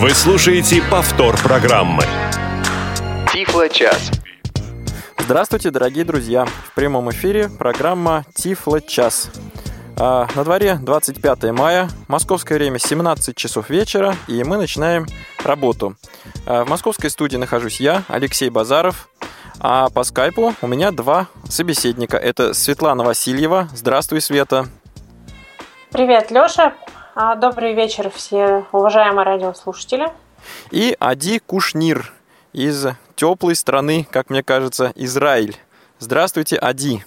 Вы слушаете повтор программы. Тифло-час. Здравствуйте, дорогие друзья! В прямом эфире программа Тифло-час. А, на дворе 25 мая, московское время 17 часов вечера, и мы начинаем работу. А, в московской студии нахожусь я, Алексей Базаров, а по скайпу у меня два собеседника. Это Светлана Васильева. Здравствуй, Света. Привет, Лёша. А, добрый вечер все уважаемые радиослушатели. И Ади Кушнир из теплой страны, как мне кажется, Израиль. Здравствуйте, Ади.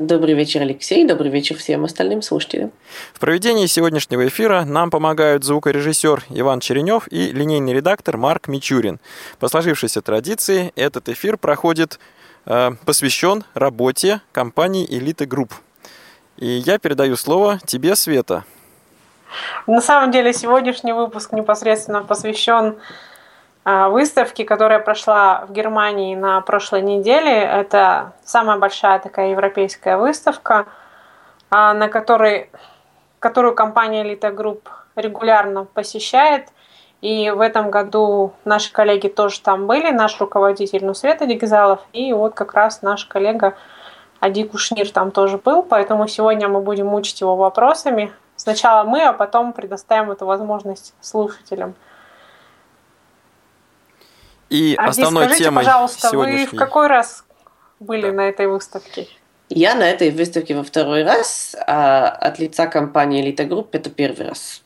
Добрый вечер, Алексей. Добрый вечер всем остальным слушателям. В проведении сегодняшнего эфира нам помогают звукорежиссер Иван Черенев и линейный редактор Марк Мичурин. По сложившейся традиции этот эфир проходит э, посвящен работе компании Элиты Групп. И я передаю слово тебе, Света. На самом деле сегодняшний выпуск непосредственно посвящен а, выставке, которая прошла в Германии на прошлой неделе. Это самая большая такая европейская выставка, а, на которой, которую компания Elite Group регулярно посещает. И в этом году наши коллеги тоже там были, наш руководитель Нусвета Дегизалов, и вот как раз наш коллега Ади Кушнир там тоже был, поэтому сегодня мы будем мучить его вопросами Сначала мы, а потом предоставим эту возможность слушателям. И а основной скажите, темой пожалуйста, вы в какой раз были да. на этой выставке? Я на этой выставке во второй раз, а от лица компании Elite Group это первый раз.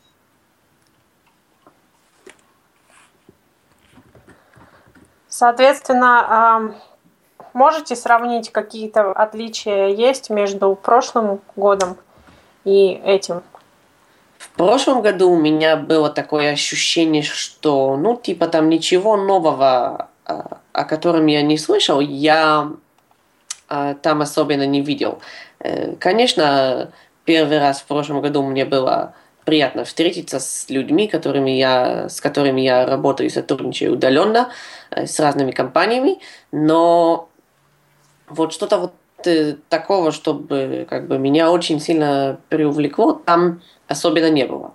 Соответственно, можете сравнить, какие-то отличия есть между прошлым годом и этим? В прошлом году у меня было такое ощущение, что, ну, типа там ничего нового, а, о котором я не слышал, я а, там особенно не видел. Э, конечно, первый раз в прошлом году мне было приятно встретиться с людьми, которыми я, с которыми я работаю и сотрудничаю удаленно, э, с разными компаниями, но вот что-то вот такого, чтобы как бы меня очень сильно привлекло, там особенно не было.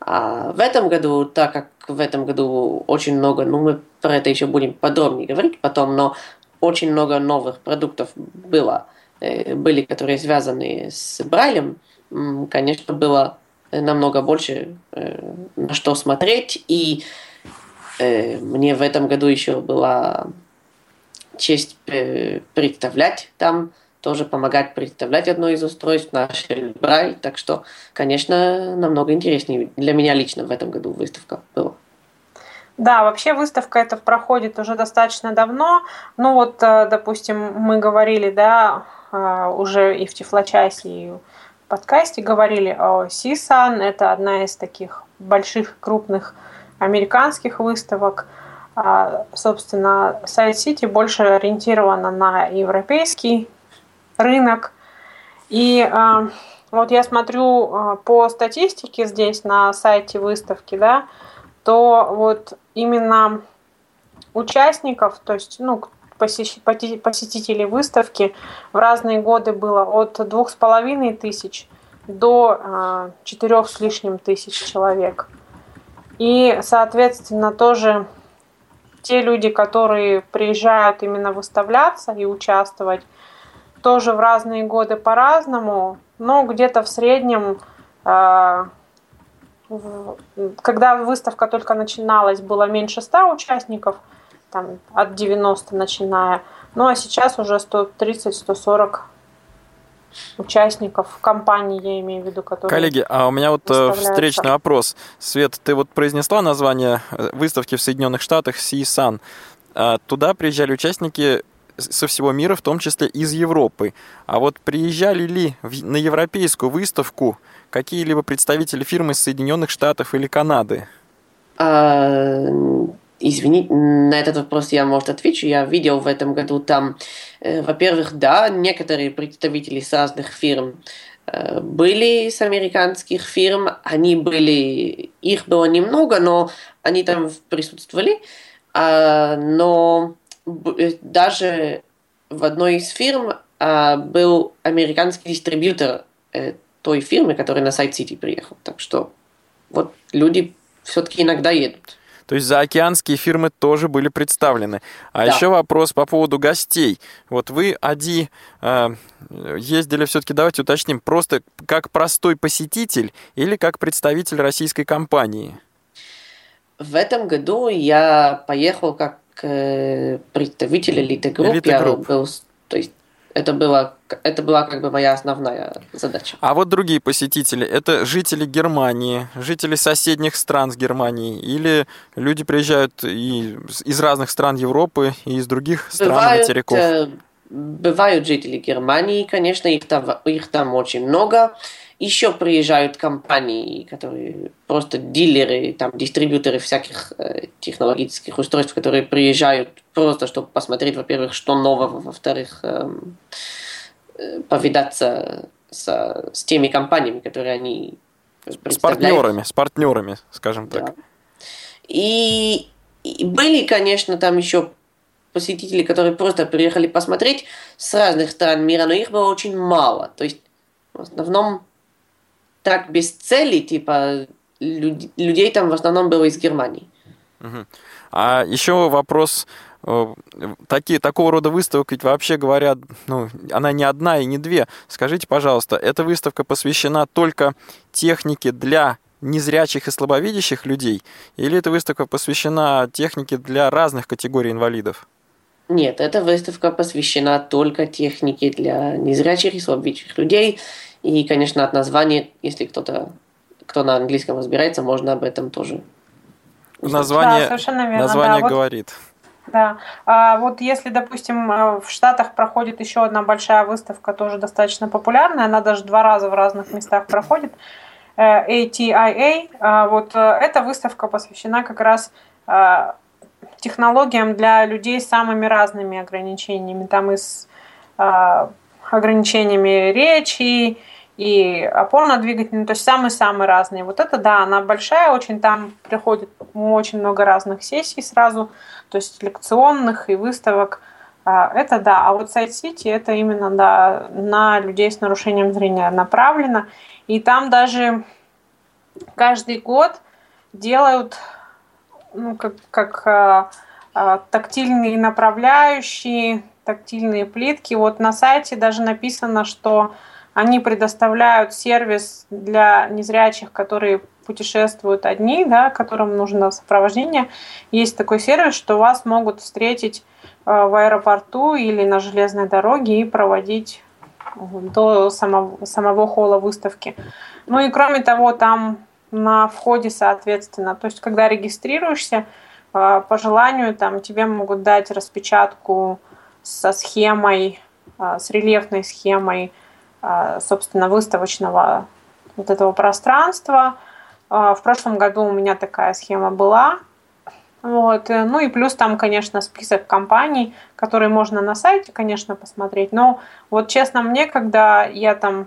А в этом году, так как в этом году очень много, ну мы про это еще будем подробнее говорить потом, но очень много новых продуктов было, э, были, которые связаны с Брайлем, конечно, было намного больше э, на что смотреть, и э, мне в этом году еще была честь представлять там тоже помогать представлять одно из устройств, наш Брайль. Так что, конечно, намного интереснее для меня лично в этом году выставка была. Да, вообще выставка эта проходит уже достаточно давно. Ну вот, э, допустим, мы говорили, да, э, уже и в Тифлочасе, и в подкасте говорили о CSUN. Это одна из таких больших, крупных американских выставок. А, собственно, Сайт Сити больше ориентирована на европейский рынок. И э, вот я смотрю э, по статистике здесь на сайте выставки, да, то вот именно участников, то есть ну, посетителей выставки в разные годы было от двух с половиной тысяч до э, четырех с лишним тысяч человек. И, соответственно, тоже те люди, которые приезжают именно выставляться и участвовать, тоже в разные годы по-разному, но где-то в среднем, а, когда выставка только начиналась, было меньше 100 участников, там, от 90 начиная, ну а сейчас уже 130-140 участников компании, я имею в виду, которые... Коллеги, а у меня вот э, встречный вопрос. Свет, ты вот произнесла название э, выставки в Соединенных Штатах CSUN. А туда приезжали участники со всего мира, в том числе из Европы. А вот приезжали ли на европейскую выставку какие-либо представители фирмы из Соединенных Штатов или Канады? А, извините, на этот вопрос я, может, отвечу. Я видел в этом году там, э, во-первых, да, некоторые представители с разных фирм э, были с американских фирм, они были, их было немного, но они там присутствовали, а, но даже в одной из фирм а, был американский дистрибьютор э, той фирмы, которая на сайт Сити приехал. Так что вот люди все-таки иногда едут. То есть заокеанские фирмы тоже были представлены. А да. еще вопрос по поводу гостей. Вот вы, Ади, э, ездили все-таки, давайте уточним, просто как простой посетитель или как представитель российской компании? В этом году я поехал как э, представитель элиты групп. Элиты групп. Я был, то есть это, было, это была как бы моя основная задача. А вот другие посетители, это жители Германии, жители соседних стран с Германией, или люди приезжают и из разных стран Европы и из других стран бывают, материков? Э, бывают жители Германии, конечно, их там, их там очень много. Еще приезжают компании, которые просто дилеры, там, дистрибьюторы всяких э, технологических устройств, которые приезжают просто, чтобы посмотреть, во-первых, что нового, во-вторых, эм, э, повидаться с, с теми компаниями, которые они С партнерами, с партнерами, скажем так. Да. И, и были, конечно, там еще посетители, которые просто приехали посмотреть с разных стран мира, но их было очень мало. То есть в основном так без цели, типа людей там в основном было из Германии. А еще вопрос э, такие, такого рода выставок, ведь вообще говоря, ну, она не одна и не две. Скажите, пожалуйста, эта выставка посвящена только технике для незрячих и слабовидящих людей, или эта выставка посвящена технике для разных категорий инвалидов? Нет, эта выставка посвящена только технике для незрячих и слабовидящих людей. И, конечно, от названия, если кто-то, кто на английском разбирается, можно об этом тоже. Название, да, совершенно верно. название да, говорит. Вот, да. А вот если, допустим, э, в Штатах проходит еще одна большая выставка, тоже достаточно популярная, она даже два раза в разных местах проходит, ATIA, э, а вот э, эта выставка посвящена как раз технологиям для людей с самыми разными ограничениями. Там и с ограничениями речи, и опорно-двигательные, то есть самые-самые разные. Вот это, да, она большая очень, там приходит очень много разных сессий сразу, то есть лекционных и выставок. А, это да, а вот Сайт Сити это именно да, на людей с нарушением зрения направлено. И там даже каждый год делают ну, как, как а, а, тактильные направляющие, тактильные плитки. Вот на сайте даже написано, что они предоставляют сервис для незрячих, которые путешествуют одни, да, которым нужно сопровождение. Есть такой сервис, что вас могут встретить э, в аэропорту или на железной дороге и проводить до самого, самого холла выставки. Ну и кроме того, там на входе, соответственно, то есть когда регистрируешься, э, по желанию там тебе могут дать распечатку со схемой, э, с рельефной схемой а, собственно, выставочного вот этого пространства. А, в прошлом году у меня такая схема была. Вот. Ну и плюс там, конечно, список компаний, которые можно на сайте, конечно, посмотреть. Но вот честно, мне, когда я там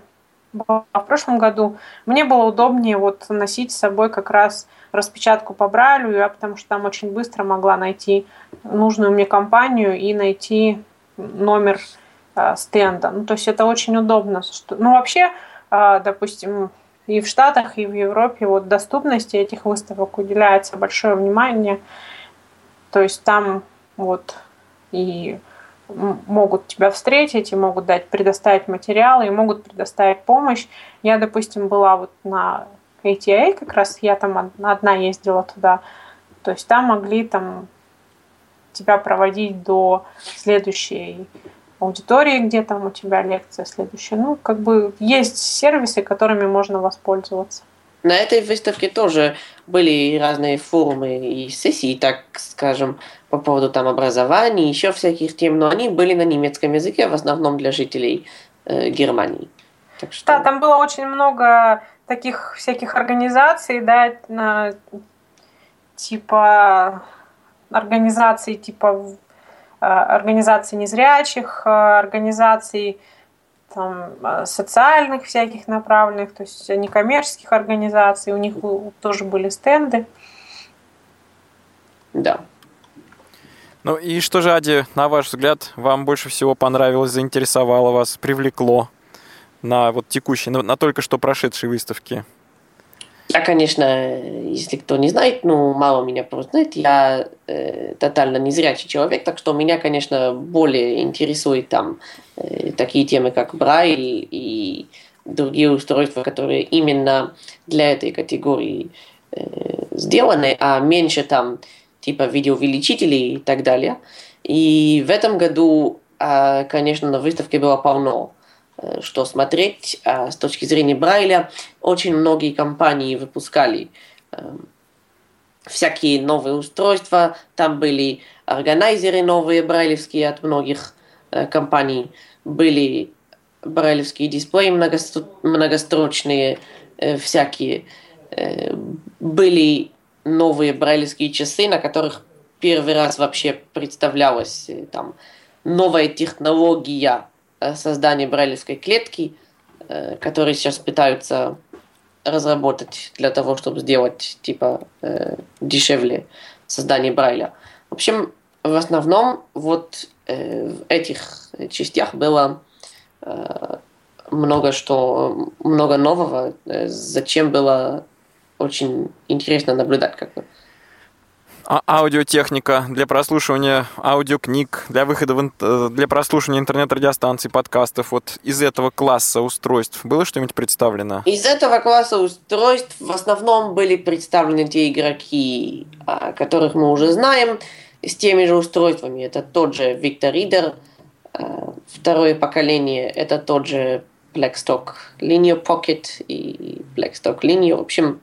была в прошлом году, мне было удобнее вот носить с собой как раз распечатку по Брайлю, я потому что там очень быстро могла найти нужную мне компанию и найти номер Э, стенда. Ну, то есть это очень удобно. Ну, вообще, э, допустим, и в Штатах, и в Европе вот доступности этих выставок уделяется большое внимание. То есть там вот и могут тебя встретить, и могут дать, предоставить материалы, и могут предоставить помощь. Я, допустим, была вот на ATA, как раз я там одна ездила туда. То есть там могли там тебя проводить до следующей аудитории, где там у тебя лекция следующая. Ну, как бы есть сервисы, которыми можно воспользоваться. На этой выставке тоже были разные форумы и сессии, так скажем, по поводу там образования, еще всяких тем, но они были на немецком языке, в основном для жителей э, Германии. Так что... Да, там было очень много таких всяких организаций, да, на, типа организаций типа Э, организаций незрячих, э, организаций там, э, социальных всяких направленных, то есть некоммерческих организаций, у них тоже были стенды. Да. Ну и что же, Ади, на ваш взгляд, вам больше всего понравилось, заинтересовало вас, привлекло на вот текущей, на, на только что прошедшей выставке? Я, конечно, если кто не знает, ну, мало меня просто знает, я э, тотально незрячий человек, так что меня, конечно, более интересует там э, такие темы, как Брайль и другие устройства, которые именно для этой категории э, сделаны, а меньше там типа видеоувеличителей и так далее. И в этом году, э, конечно, на выставке было полно что смотреть. А с точки зрения Брайля, очень многие компании выпускали эм, всякие новые устройства. Там были органайзеры новые брайлевские от многих э, компаний. Были брайлевские дисплеи многострочные э, всякие. Были новые брайлевские часы, на которых первый раз вообще представлялась там новая технология Э, создание брайлевской клетки, э, которые сейчас пытаются разработать для того, чтобы сделать типа э, дешевле создание Брайля. В общем, в основном вот в этих частях было много что много нового, зачем было очень интересно наблюдать как бы. А аудиотехника для прослушивания аудиокниг, для выхода в, э, для прослушивания интернет-радиостанций, подкастов. Вот из этого класса устройств было что-нибудь представлено? Из этого класса устройств в основном были представлены те игроки, которых мы уже знаем, с теми же устройствами. Это тот же Victor Reader, э, второе поколение, это тот же Blackstock Linear Pocket и Blackstock Linear. В общем,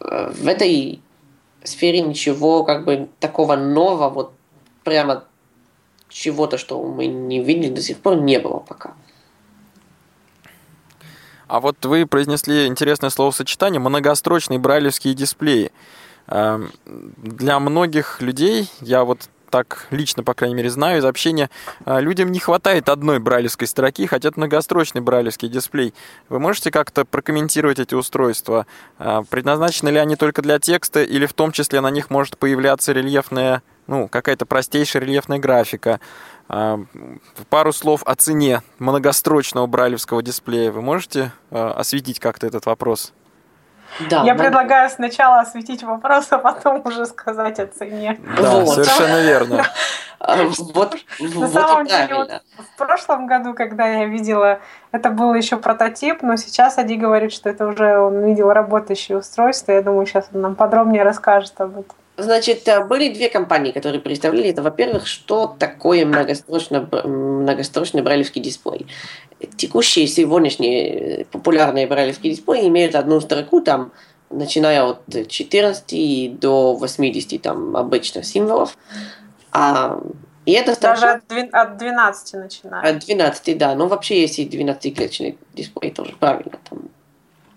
э, в этой сфере ничего как бы такого нового, вот прямо чего-то, что мы не видели до сих пор, не было пока. А вот вы произнесли интересное словосочетание «многострочные брайлевские дисплеи». Эм, для многих людей, я вот так лично, по крайней мере, знаю из общения, а, людям не хватает одной брайлевской строки, хотят многострочный брайлевский дисплей. Вы можете как-то прокомментировать эти устройства? А, предназначены ли они только для текста или в том числе на них может появляться рельефная, ну, какая-то простейшая рельефная графика? А, пару слов о цене многострочного брайлевского дисплея. Вы можете осветить как-то этот вопрос? Да, Я но... предлагаю сначала осветить вопрос, а потом уже сказать о цене. Да, вот. совершенно верно. А, вот, На самом деле, вот в прошлом году, когда я видела, это был еще прототип, но сейчас Ади говорит, что это уже он видел работающее устройство. Я думаю, сейчас он нам подробнее расскажет об этом. Значит, э, были две компании, которые представляли это. Во-первых, что такое многострочный, многострочный брайлевский дисплей текущие сегодняшние популярные брайлевские дисплеи имеют одну строку там, начиная от 14 до 80 там обычно символов. А, и это строка... Даже от 12 начиная. От 12, да. Но вообще есть и 12-клеточный дисплей, тоже правильно. Там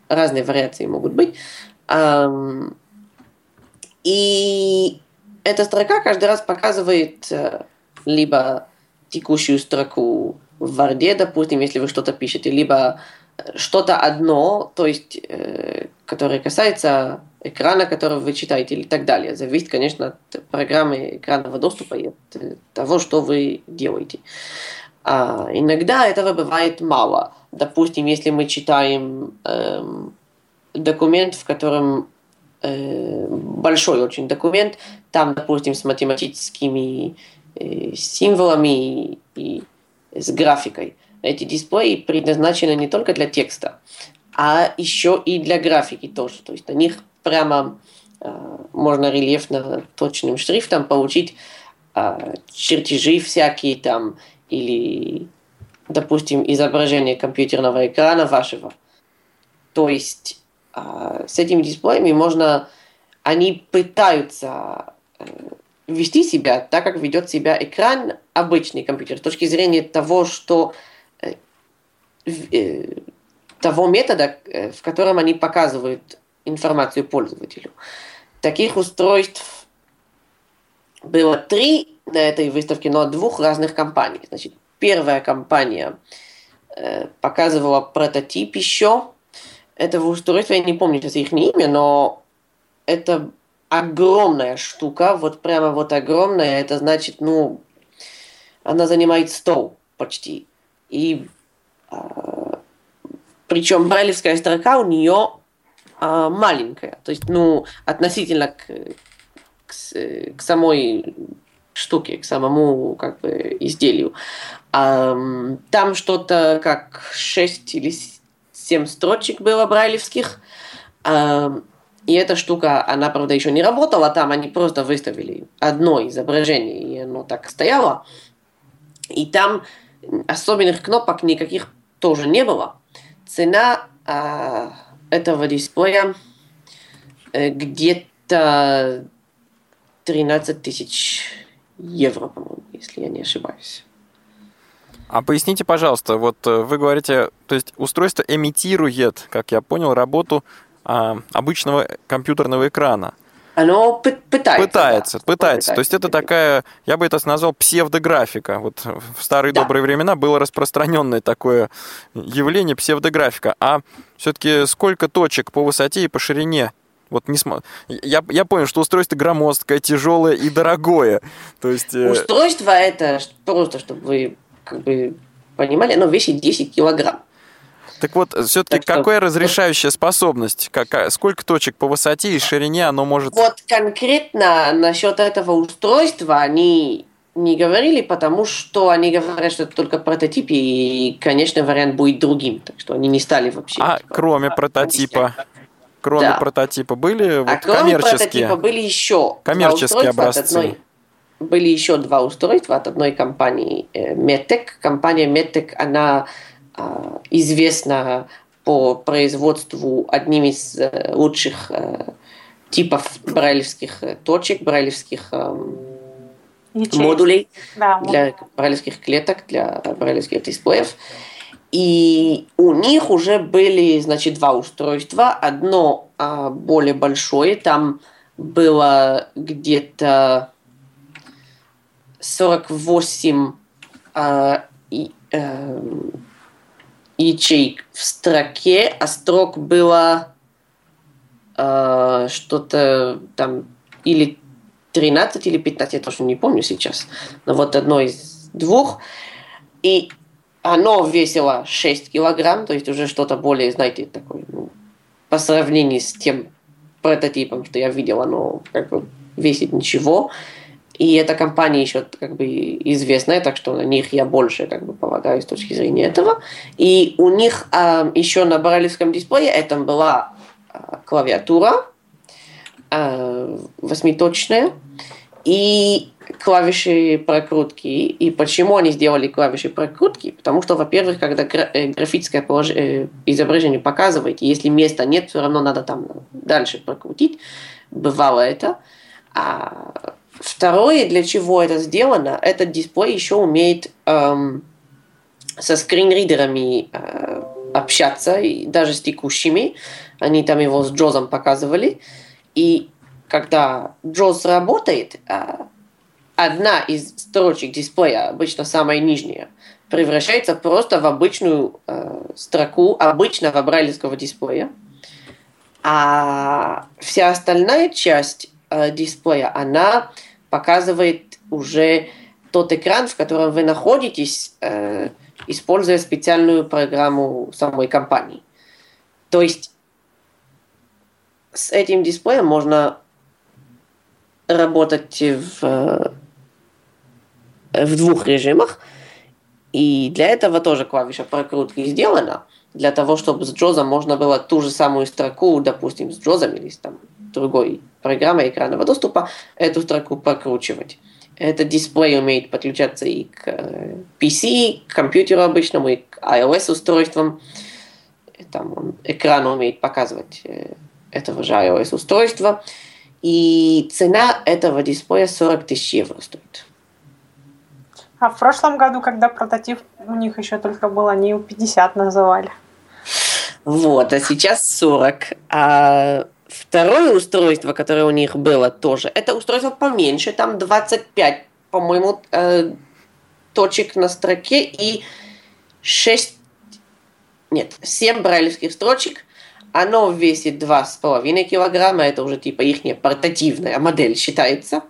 разные вариации могут быть. И эта строка каждый раз показывает э, либо текущую строку в Варде, допустим, если вы что-то пишете, либо э, что-то одно, то есть, э, которое касается экрана, который вы читаете и так далее. Зависит, конечно, от программы экранного доступа и от э, того, что вы делаете. А иногда этого бывает мало. Допустим, если мы читаем э, документ, в котором большой очень документ, там, допустим, с математическими э, символами и с графикой. Эти дисплеи предназначены не только для текста, а еще и для графики тоже. То есть на них прямо э, можно рельефно точным шрифтом получить э, чертежи всякие там или, допустим, изображение компьютерного экрана вашего. То есть э, с этими дисплеями можно, они пытаются э, вести себя так, как ведет себя экран обычный компьютер, с точки зрения того, что э, э, того метода, в котором они показывают информацию пользователю. Таких устройств было три на этой выставке, но от двух разных компаний. Значит, первая компания показывала прототип еще этого устройства, я не помню сейчас их имя, но это огромная штука, вот прямо вот огромная, это значит, ну, она занимает стол почти. И э, причем брайлевская строка у нее а, маленькая. То есть, ну, относительно к, к, к самой штуке, к самому как бы изделию. А, там что-то как 6 или 7 строчек было брайлевских. А, и эта штука, она, правда, еще не работала там, они просто выставили одно изображение, и оно так стояло. И там особенных кнопок никаких тоже не было. Цена а, этого дисплея э, где-то 13 тысяч евро, по-моему, если я не ошибаюсь. А поясните, пожалуйста, вот э, вы говорите, то есть устройство имитирует, как я понял, работу а, обычного компьютерного экрана. Оно пытается. Пытается, да, пытается. То есть это такая, я бы это назвал псевдографика. Вот в старые да. добрые времена было распространенное такое явление псевдографика. А все-таки сколько точек по высоте и по ширине вот не см... я, я понял, что устройство громоздкое, тяжелое и дорогое. То есть... Э, устройство это просто, чтобы вы как бы понимали, оно весит 10 килограмм. Так вот, все-таки так какая что... разрешающая способность? Какая, сколько точек по высоте и ширине оно может... Вот конкретно насчет этого устройства они не говорили, потому что они говорят, что это только прототип, и, конечно, вариант будет другим. Так что они не стали вообще... А типа, кроме прототипа? Кроме да. прототипа были а вот кроме коммерческие? прототипа были еще коммерческие образцы. Одной, были еще два устройства от одной компании э, Metec. Компания Metec, она а, известна по производству одним из э, лучших э, типов брайлевских точек, брайлевских Ячейки. модулей да, для брайлевских клеток, для брайлевских дисплеев. И у них уже были, значит, два устройства. Одно а, более большое, там было где-то 48 а, и, а, ячеек в строке, а строк было э, что-то там или 13 или 15, я тоже не помню сейчас, но вот одно из двух. И оно весило 6 килограмм, то есть уже что-то более, знаете, такое, ну, по сравнению с тем прототипом, что я видел, оно как бы весит ничего. И эта компания еще как бы известная, так что на них я больше как бы полагаю с точки зрения этого. И у них э, еще на брайлевском дисплее это была э, клавиатура э, восьмиточная и клавиши прокрутки. И почему они сделали клавиши прокрутки? Потому что, во-первых, когда э, графическое э, изображение показываете, если места нет, все равно надо там дальше прокрутить. Бывало это. А Второе, для чего это сделано, этот дисплей еще умеет эм, со скринридерами э, общаться, и даже с текущими. Они там его с Джозом показывали. И когда Джоз работает, э, одна из строчек дисплея, обычно самая нижняя, превращается просто в обычную э, строку обычного брайлевского дисплея. А вся остальная часть э, дисплея, она показывает уже тот экран, в котором вы находитесь, э, используя специальную программу самой компании. То есть с этим дисплеем можно работать в, э, в двух режимах. И для этого тоже клавиша прокрутки сделана, для того, чтобы с Джозом можно было ту же самую строку, допустим, с Джозом или с там, другой программой экранного доступа, эту строку прокручивать. Этот дисплей умеет подключаться и к э, PC, к компьютеру обычному, и к iOS-устройствам. Там он, экран умеет показывать э, этого же iOS-устройства. И цена этого дисплея 40 тысяч евро стоит. А в прошлом году, когда прототип у них еще только был, они его 50 называли. Вот, а сейчас 40. А Второе устройство, которое у них было тоже, это устройство поменьше, там 25, по-моему, э, точек на строке и 6, нет, 7 брайлевских строчек. Оно весит 2,5 килограмма, это уже типа их портативная модель считается.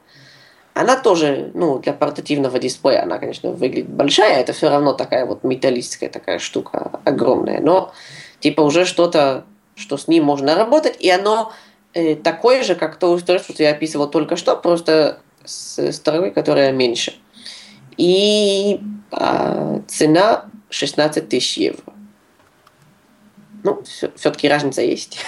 Она тоже, ну, для портативного дисплея, она, конечно, выглядит большая, это все равно такая вот металлическая такая штука огромная, но типа уже что-то что с ним можно работать, и оно э, такое же, как то устройство, что я описывал только что, просто с стороной, которая меньше. И э, цена 16 тысяч евро. Ну, все-таки разница есть.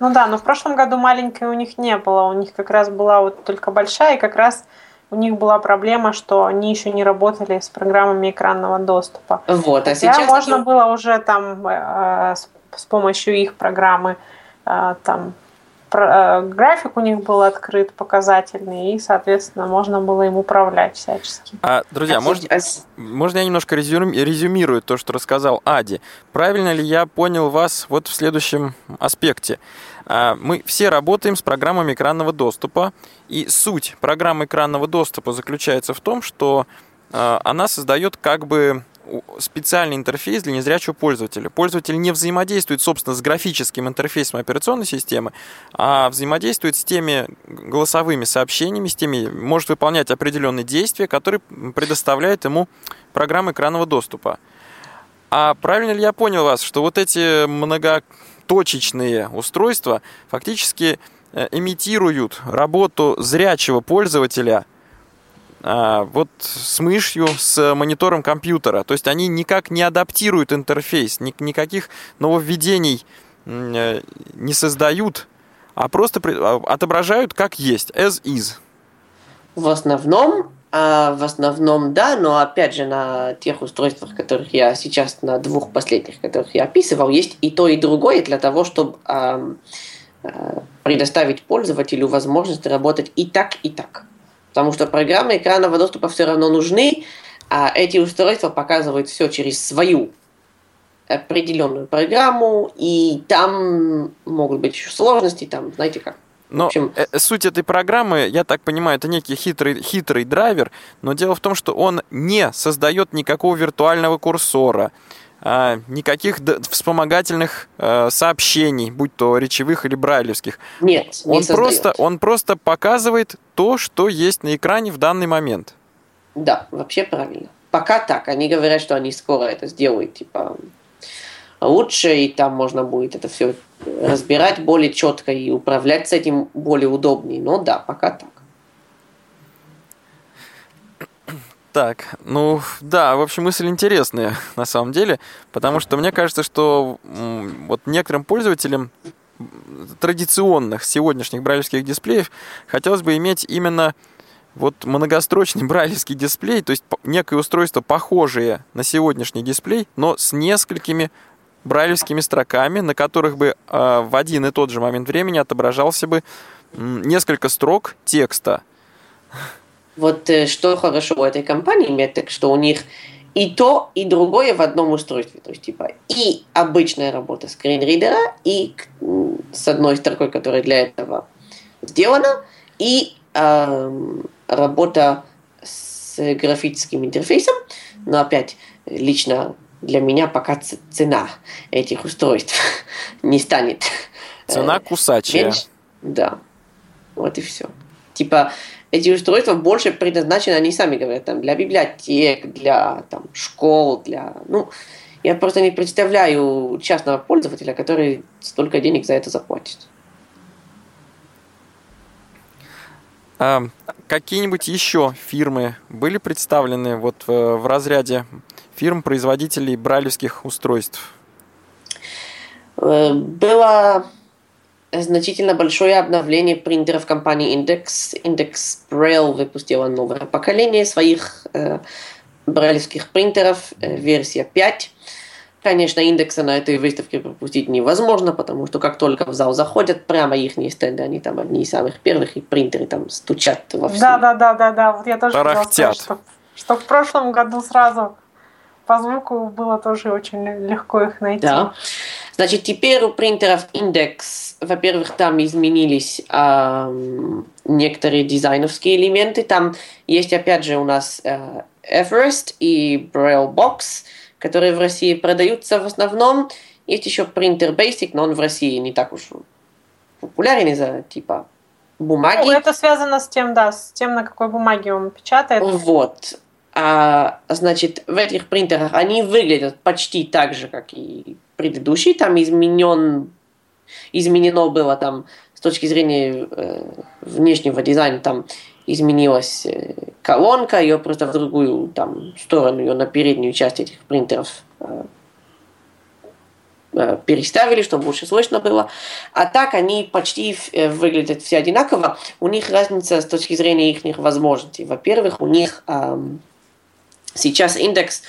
Ну да, но в прошлом году маленькой у них не было. У них как раз была вот только большая, и как раз у них была проблема, что они еще не работали с программами экранного доступа. Вот, а Хотя сейчас можно они... было уже там э, с, с помощью их программы э, там Э, график у них был открыт показательный, и, соответственно, можно было им управлять всячески. А, друзья, можно, можно я немножко резюмирую то, что рассказал Ади? Правильно ли я понял вас вот в следующем аспекте? А, мы все работаем с программами экранного доступа, и суть программы экранного доступа заключается в том, что а, она создает как бы специальный интерфейс для незрячего пользователя. Пользователь не взаимодействует, собственно, с графическим интерфейсом операционной системы, а взаимодействует с теми голосовыми сообщениями, с теми, может выполнять определенные действия, которые предоставляет ему программа экранного доступа. А правильно ли я понял вас, что вот эти многоточечные устройства фактически э, имитируют работу зрячего пользователя – вот с мышью, с монитором компьютера. То есть они никак не адаптируют интерфейс, ни, никаких нововведений э, не создают, а просто а, отображают как есть, as is. В основном, а в основном да, но опять же на тех устройствах, которых я сейчас, на двух последних, которых я описывал, есть и то, и другое для того, чтобы э, предоставить пользователю возможность работать и так, и так потому что программы экранного доступа все равно нужны, а эти устройства показывают все через свою определенную программу, и там могут быть еще сложности, там, знаете как. Но общем... Э, суть этой программы, я так понимаю, это некий хитрый, хитрый драйвер, но дело в том, что он не создает никакого виртуального курсора, никаких вспомогательных а, сообщений, будь то речевых или брайлевских. Нет, не он просто, он просто показывает то, что есть на экране в данный момент. Да, вообще правильно. Пока так. Они говорят, что они скоро это сделают, типа лучше, и там можно будет это все разбирать более четко и управлять с этим более удобнее. Но да, пока так. Так, ну да, в общем, мысль интересная на самом деле, потому что мне кажется, что вот некоторым пользователям традиционных сегодняшних брайлевских дисплеев хотелось бы иметь именно вот многострочный брайлевский дисплей, то есть некое устройство, похожее на сегодняшний дисплей, но с несколькими брайлевскими строками, на которых бы э, в один и тот же момент времени отображался бы несколько строк текста. Вот э, что хорошо у этой компании, Metec, что у них и то, и другое в одном устройстве. То есть, типа, и обычная работа скринридера, и с одной строкой, которая для этого сделана, и э, работа с графическим интерфейсом. Но опять, лично для меня пока цена этих устройств не станет. Цена э, кусачая. Меньше. Да. Вот и все. Типа, эти устройства больше предназначены, они сами говорят, там, для библиотек, для там, школ, для... Ну, я просто не представляю частного пользователя, который столько денег за это заплатит. А какие-нибудь еще фирмы были представлены вот в, в разряде фирм-производителей брайлевских устройств? Э, было значительно большое обновление принтеров компании Index. Index Braille выпустила новое поколение своих э, брайлевских принтеров, э, версия 5. Конечно, индекса на этой выставке пропустить невозможно, потому что как только в зал заходят, прямо их стенды, они там одни из самых первых, и принтеры там стучат во все. Да, да, да, да, да. Вот я тоже Тарахтят. что, что в прошлом году сразу по звуку было тоже очень легко их найти. Да. Значит, теперь у принтеров индекс, во-первых, там изменились э, некоторые дизайновские элементы. Там есть, опять же, у нас э, Everest и Braille Box, которые в России продаются в основном. Есть еще принтер Basic, но он в России не так уж популярен из-за типа бумаги. Ну, это связано с тем, да, с тем, на какой бумаге он печатает. Вот. А, значит, в этих принтерах они выглядят почти так же, как и предыдущие. Там изменен, изменено было там с точки зрения э, внешнего дизайна, там изменилась э, колонка, ее просто в другую там, сторону, ее на переднюю часть этих принтеров э, э, переставили, чтобы лучше слышно было. А так они почти э, выглядят все одинаково. У них разница с точки зрения их возможностей. Во-первых, у них эм, сейчас индекс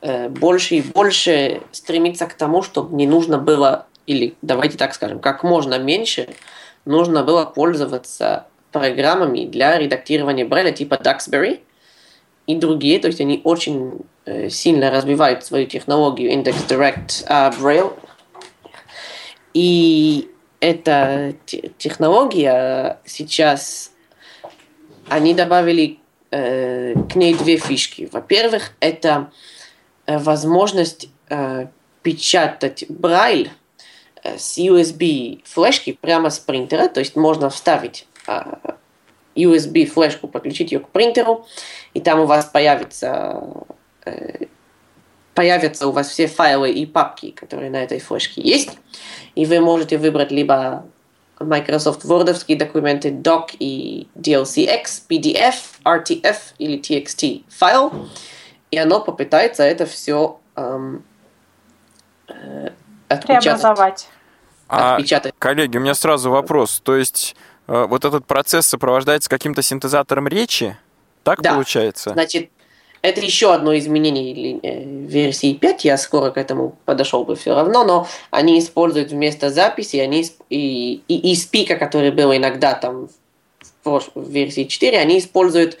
э, больше и больше стремится к тому, чтобы не нужно было, или давайте так скажем, как можно меньше нужно было пользоваться программами для редактирования Брайля типа Duxbury и другие, то есть они очень э, сильно развивают свою технологию Index Direct uh, Braille. И эта технология сейчас, они добавили э, к ней две фишки. Во-первых, это э, возможность э, печатать Брайль с USB флешки прямо с принтера, то есть можно вставить USB флешку, подключить ее к принтеру, и там у вас появится появятся у вас все файлы и папки, которые на этой флешке есть, и вы можете выбрать либо Microsoft Wordовские документы doc и DLCX, PDF, RTF или TXT файл, и оно попытается это все эм, э, отпечатать. А, коллеги, у меня сразу вопрос. То есть э, вот этот процесс сопровождается каким-то синтезатором речи? Так да. получается? Значит, это еще одно изменение э, версии 5, я скоро к этому подошел бы все равно, но они используют вместо записи они и, и, и спика, который был иногда там в, в версии 4, они используют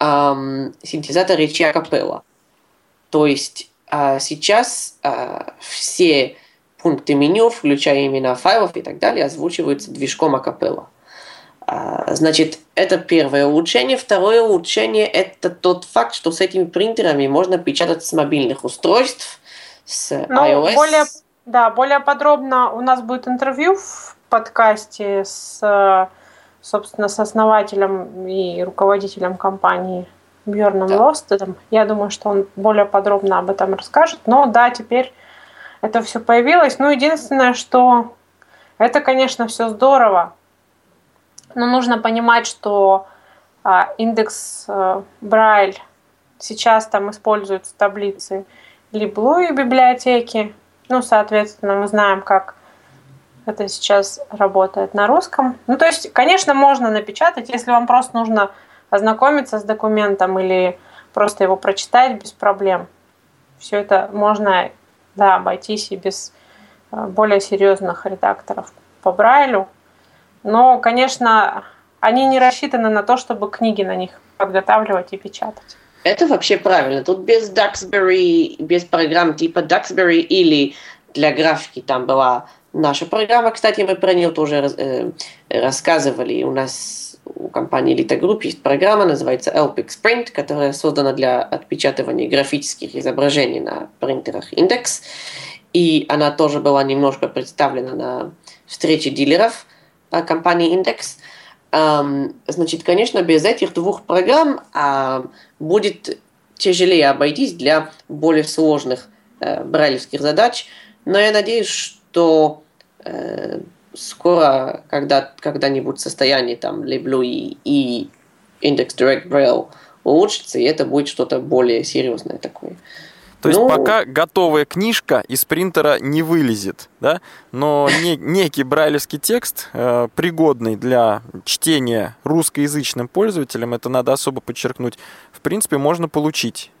эм, синтезатор речи акапелла. То есть э, сейчас э, все пункты меню, включая имена файлов и так далее, озвучиваются движком акапелла. А, значит, это первое улучшение. Второе улучшение – это тот факт, что с этими принтерами можно печатать с мобильных устройств, с ну, iOS. Более, да, более подробно у нас будет интервью в подкасте с, собственно, с основателем и руководителем компании Бьерном да. Лостедом. Я думаю, что он более подробно об этом расскажет. Но да, теперь это все появилось. Ну, единственное, что это, конечно, все здорово, но нужно понимать, что а, индекс а, Брайль сейчас там используется таблицы Либлу библиотеки. Ну, соответственно, мы знаем, как это сейчас работает на русском. Ну, то есть, конечно, можно напечатать, если вам просто нужно ознакомиться с документом или просто его прочитать без проблем. Все это можно да, обойтись и без а, более серьезных редакторов по Брайлю. Но, конечно, они не рассчитаны на то, чтобы книги на них подготавливать и печатать. Это вообще правильно. Тут без Duxbury, без программ типа Duxbury или для графики там была наша программа. Кстати, мы про нее тоже э, рассказывали. У нас у компании Elite Group есть программа, называется LPix Print, которая создана для отпечатывания графических изображений на принтерах Index. И она тоже была немножко представлена на встрече дилеров – компании Index. Значит, конечно, без этих двух программ будет тяжелее обойтись для более сложных э, брайлевских задач, но я надеюсь, что э, скоро, когда, когда-нибудь состояние там Leblu и, и Index Direct Braille улучшится, и это будет что-то более серьезное такое. То есть ну, пока готовая книжка из принтера не вылезет, да, но не, некий брайлевский текст, э, пригодный для чтения русскоязычным пользователям, это надо особо подчеркнуть, в принципе, можно получить.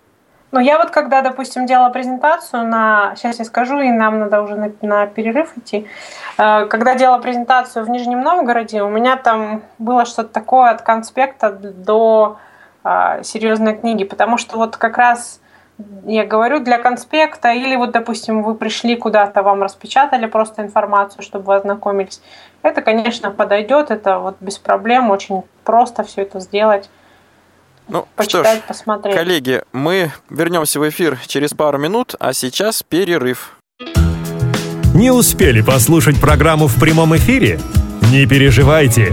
Ну, я вот когда, допустим, делала презентацию на... Сейчас я скажу, и нам надо уже на, на перерыв идти. Э, когда делала презентацию в Нижнем Новгороде, у меня там было что-то такое от конспекта до э, серьезной книги, потому что вот как раз я говорю, для конспекта, или вот, допустим, вы пришли куда-то, вам распечатали просто информацию, чтобы вы ознакомились. Это, конечно, подойдет, это вот без проблем, очень просто все это сделать. Ну Почитать, что ж, посмотреть. коллеги, мы вернемся в эфир через пару минут, а сейчас перерыв. Не успели послушать программу в прямом эфире? Не переживайте.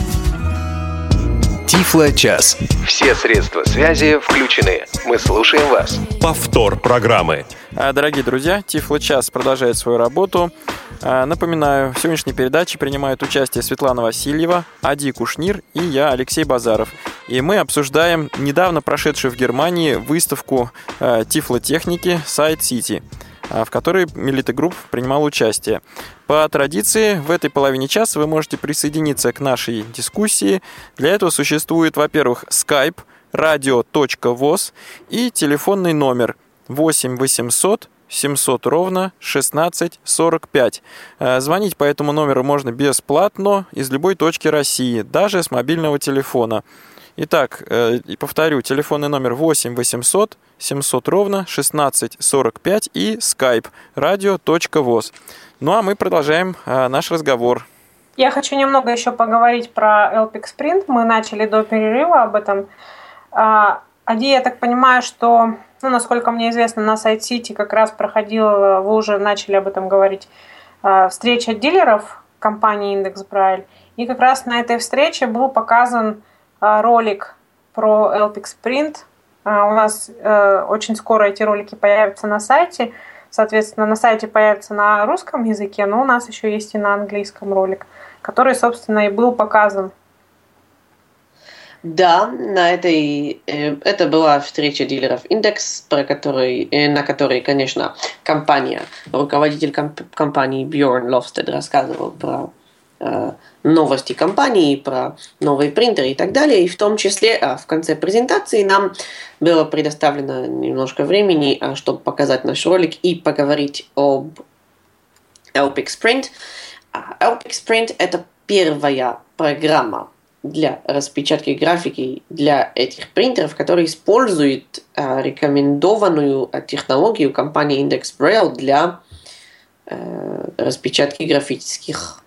Тифло час. Все средства связи включены. Мы слушаем вас. Повтор программы. А, дорогие друзья, Тифло час продолжает свою работу. А, напоминаю, в сегодняшней передаче принимают участие Светлана Васильева, Ади Кушнир и я, Алексей Базаров. И мы обсуждаем недавно прошедшую в Германии выставку а, Тифлотехники Side City в которой Элита Групп принимал участие. По традиции, в этой половине часа вы можете присоединиться к нашей дискуссии. Для этого существует, во-первых, Skype, radio.voz и телефонный номер 8 800 700 ровно 1645. Э, звонить по этому номеру можно бесплатно из любой точки России, даже с мобильного телефона. Итак, э, повторю, телефонный номер 8 800 700 ровно 1645 и skype radio.voz. Ну а мы продолжаем а, наш разговор. Я хочу немного еще поговорить про LPIC Sprint. Мы начали до перерыва об этом. А, Ади, я так понимаю, что, ну, насколько мне известно, на сайт Сити как раз проходила, вы уже начали об этом говорить, встреча дилеров компании Индекс Брайль. И как раз на этой встрече был показан ролик про LPIC Sprint. У нас э, очень скоро эти ролики появятся на сайте – Соответственно, на сайте появится на русском языке, но у нас еще есть и на английском ролик, который, собственно, и был показан. Да, на этой, э, это была встреча дилеров Индекс, про который, э, на которой, конечно, компания, руководитель комп- компании Бьорн Ловстед рассказывал про новости компании, про новые принтеры и так далее. И в том числе а в конце презентации нам было предоставлено немножко времени, а, чтобы показать наш ролик и поговорить об LPix Print. LPix Print – это первая программа для распечатки графики для этих принтеров, которая использует а, рекомендованную технологию компании Index Braille для э, распечатки графических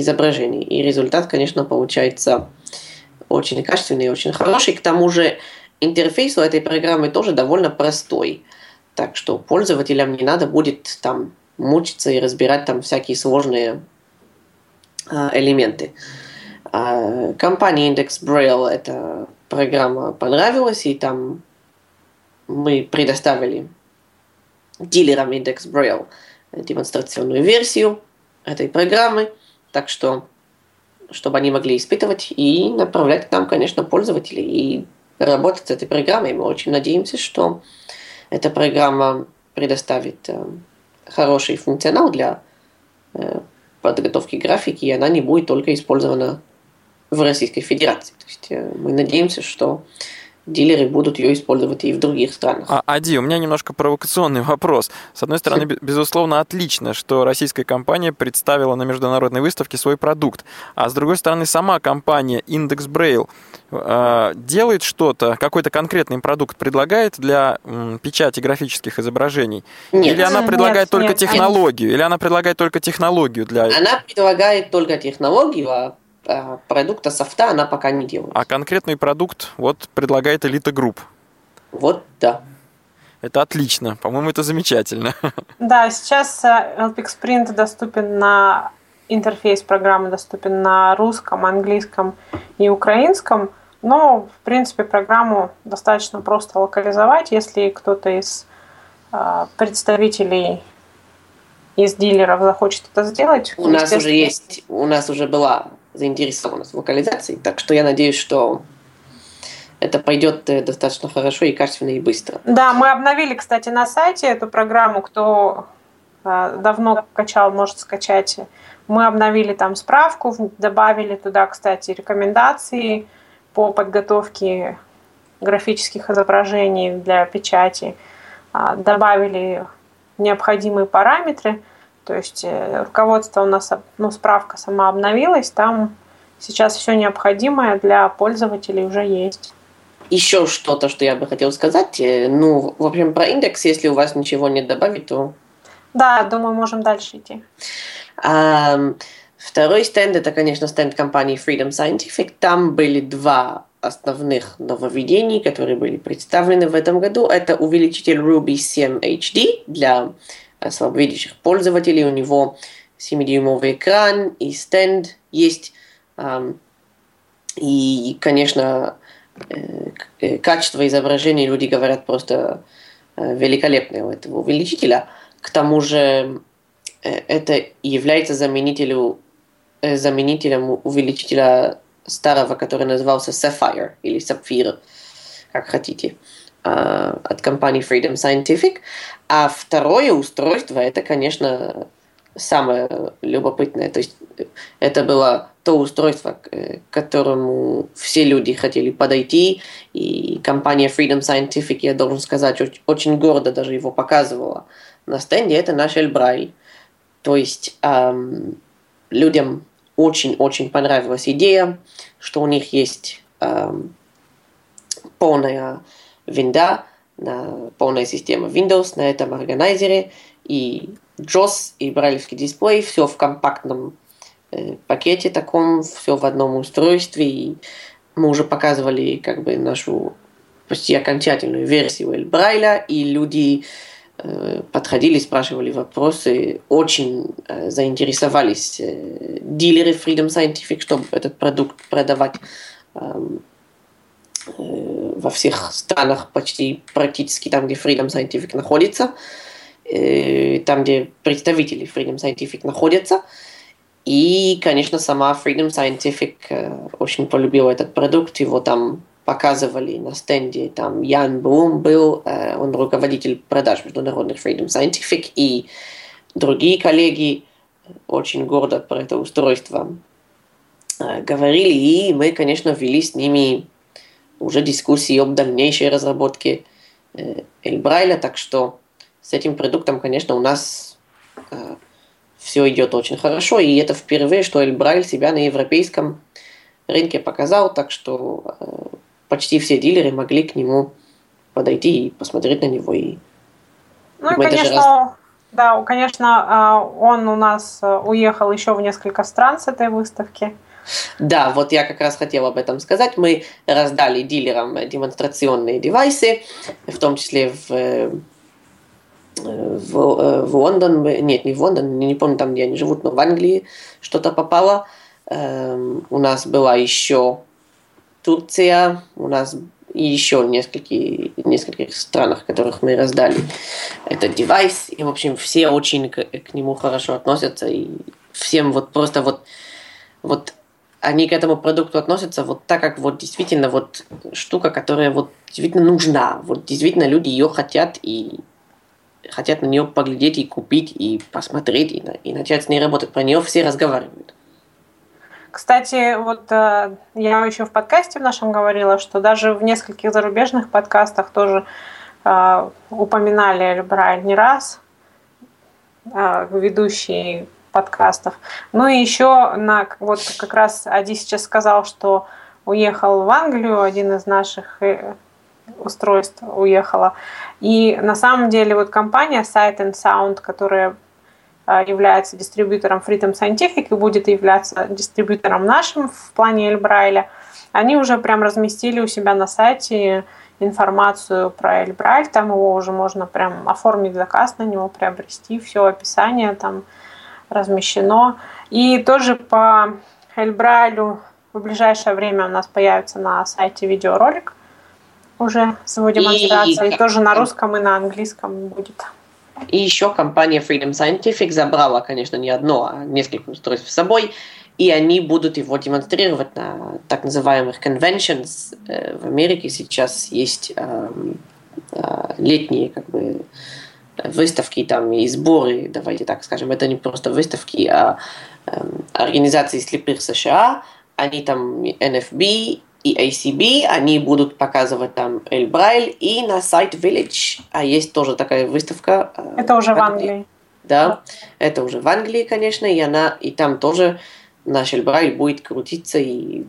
изображений. И результат, конечно, получается очень качественный очень хороший. К тому же интерфейс у этой программы тоже довольно простой. Так что пользователям не надо будет там мучиться и разбирать там всякие сложные а, элементы. А, компании Index Braille эта программа понравилась, и там мы предоставили дилерам Index Braille демонстрационную версию этой программы – так что, чтобы они могли испытывать и направлять к нам, конечно, пользователей и работать с этой программой. Мы очень надеемся, что эта программа предоставит э, хороший функционал для э, подготовки графики, и она не будет только использована в Российской Федерации. То есть э, мы надеемся, что дилеры будут ее использовать и в других странах. А, Ади, у меня немножко провокационный вопрос. С одной стороны, безусловно, отлично, что российская компания представила на международной выставке свой продукт. А с другой стороны, сама компания Index Braille э, делает что-то, какой-то конкретный продукт предлагает для м, печати графических изображений? Нет. Или она предлагает нет, только нет. технологию? Или она предлагает только технологию для... Она предлагает только технологию, а а, продукта софта она пока не делает. А конкретный продукт вот предлагает Elite Group. Вот, да. Это отлично. По-моему, это замечательно. Да, сейчас э, LPX Print доступен на интерфейс программы доступен на русском, английском и украинском. Но, в принципе, программу достаточно просто локализовать, если кто-то из э, представителей из дилеров захочет это сделать. У нас уже есть, у нас уже была заинтересованность в локализации. Так что я надеюсь, что это пойдет э, достаточно хорошо и качественно и быстро. Да, мы обновили, кстати, на сайте эту программу, кто э, давно качал, может скачать. Мы обновили там справку, добавили туда, кстати, рекомендации по подготовке графических изображений для печати, а, добавили необходимые параметры – то есть э, руководство у нас, ну, справка сама обновилась, там сейчас все необходимое для пользователей уже есть. Еще что-то, что я бы хотел сказать. Э, ну, в общем, про индекс, если у вас ничего не добавить, то... Да, думаю, можем дальше идти. Um, второй стенд, это, конечно, стенд компании Freedom Scientific. Там были два основных нововведений, которые были представлены в этом году. Это увеличитель Ruby 7 HD для слабовидящих пользователей. У него 7-дюймовый экран и стенд есть. И, конечно, Э, э, качество изображения, люди говорят, просто э, великолепное у этого увеличителя. К тому же это является заменителем, заменителем увеличителя старого, который назывался Sapphire или Sapphire, как хотите, от компании Freedom Scientific. А второе устройство, это, конечно, самое любопытное. То есть это было то устройство, к которому все люди хотели подойти, и компания Freedom Scientific, я должен сказать, очень гордо даже его показывала на стенде, это наш Эльбрайль. То есть эм, людям очень-очень понравилась идея, что у них есть эм, полная винда, полная система Windows на этом органайзере, и JOS и брайлевский дисплей, все в компактном э, пакете таком, все в одном устройстве. И мы уже показывали как бы нашу почти окончательную версию Эль Брайля, и люди э, подходили, спрашивали вопросы, очень э, заинтересовались э, дилеры Freedom Scientific, чтобы этот продукт продавать. Э, во всех странах, почти практически там, где Freedom Scientific находится. Э, там, где представители Freedom Scientific находятся. И, конечно, сама Freedom Scientific э, очень полюбила этот продукт, его там показывали на стенде, там Ян Блум был, э, он руководитель продаж международных Freedom Scientific, и другие коллеги очень гордо про это устройство говорили, и мы, конечно, вели с ними уже дискуссии об дальнейшей разработке Эльбрайля, так что с этим продуктом, конечно, у нас э, все идет очень хорошо, и это впервые, что Эльбрайль себя на европейском рынке показал, так что э, почти все дилеры могли к нему подойти и посмотреть на него. И ну и, конечно, раз... да, конечно, э, он у нас э, уехал еще в несколько стран с этой выставки. Да, вот я как раз хотел об этом сказать. Мы раздали дилерам демонстрационные девайсы, в том числе в в, э, в Лондон, нет, не в Лондон, не помню там, где они живут, но в Англии что-то попало. Эм, у нас была еще Турция, у нас и еще несколько, нескольких странах, которых мы раздали этот девайс. И, в общем, все очень к, к нему хорошо относятся. И всем вот просто вот, вот они к этому продукту относятся вот так, как вот действительно вот штука, которая вот действительно нужна. Вот действительно люди ее хотят и хотят на нее поглядеть и купить, и посмотреть, и, и начать с ней работать. Про нее все разговаривают. Кстати, вот э, я еще в подкасте в нашем говорила, что даже в нескольких зарубежных подкастах тоже э, упоминали Эльбрайль не раз, э, ведущие подкастов. Ну и еще на, вот как раз Ади сейчас сказал, что уехал в Англию один из наших э, устройств уехала. И на самом деле вот компания Sight and Sound, которая а, является дистрибьютором Freedom Scientific и будет являться дистрибьютором нашим в плане Эльбрайля, они уже прям разместили у себя на сайте информацию про Эльбрайль, там его уже можно прям оформить заказ на него, приобрести, все описание там размещено. И тоже по Эльбрайлю в ближайшее время у нас появится на сайте видеоролик, уже с его демонстрацией. И, и тоже на русском и на английском будет. И еще компания Freedom Scientific забрала, конечно, не одно, а несколько устройств с собой, и они будут его демонстрировать на так называемых conventions. Э, в Америке сейчас есть э, э, летние как бы выставки там и сборы, давайте так скажем, это не просто выставки, а организации слепых США, они там NFB и ACB, они будут показывать там Эль Брайль и на сайт Village, а есть тоже такая выставка. Э, это уже в Англии. Да, это уже в Англии, конечно, и она, и там тоже наш Эльбрай будет крутиться, и,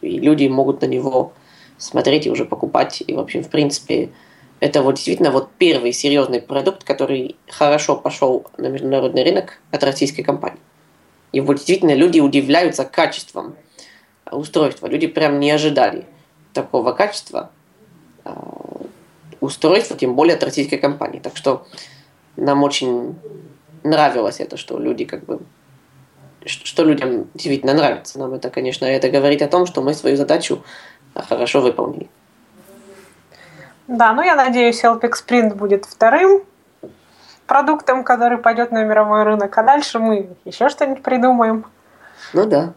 и люди могут на него смотреть и уже покупать. И, в общем, в принципе, это вот действительно вот первый серьезный продукт, который хорошо пошел на международный рынок от российской компании. И вот действительно люди удивляются качеством устройства. Люди прям не ожидали такого качества э, устройства, тем более от российской компании. Так что нам очень нравилось это, что люди как бы что людям действительно нравится. Нам это, конечно, это говорит о том, что мы свою задачу хорошо выполнили. Да, ну я надеюсь, LPX Sprint будет вторым продуктом, который пойдет на мировой рынок, а дальше мы еще что-нибудь придумаем. Ну да.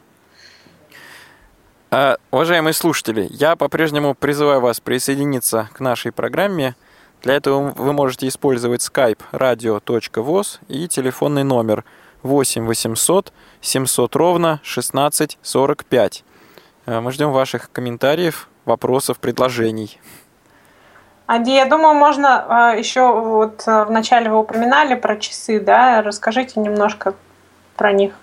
А, уважаемые слушатели, я по-прежнему призываю вас присоединиться к нашей программе. Для этого вы можете использовать skype radio.voz и телефонный номер 8 800 700 ровно 16 45. А, мы ждем ваших комментариев, вопросов, предложений. Ади, я думаю, можно а, еще вот а, вначале вы упоминали про часы, да? Расскажите немножко про них.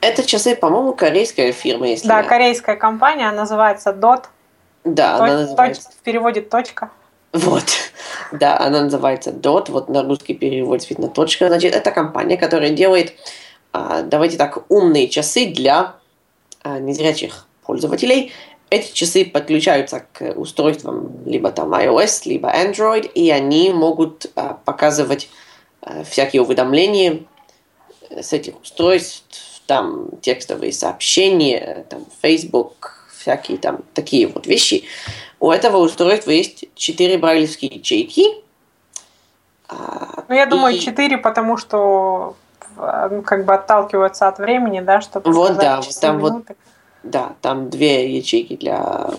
Это часы, по-моему, корейская фирма, если Да, я... корейская компания, она называется DOT. Да, Точ- она называется... точ- в переводе точка. Вот. Да, она называется DOT, вот на русский перевод действительно точка. Значит, это компания, которая делает, а, давайте так, умные часы для а, незрячих пользователей. Эти часы подключаются к устройствам либо там iOS, либо Android, и они могут а, показывать а, всякие уведомления с этих устройств, там текстовые сообщения, там Facebook, всякие там такие вот вещи. У этого устройства есть четыре брайлевские ячейки. А, Ну, я думаю, и- 4, потому что э, ну, как бы отталкиваются от времени, да, чтобы Вот да, вот там вот минуты. Да, там две ячейки для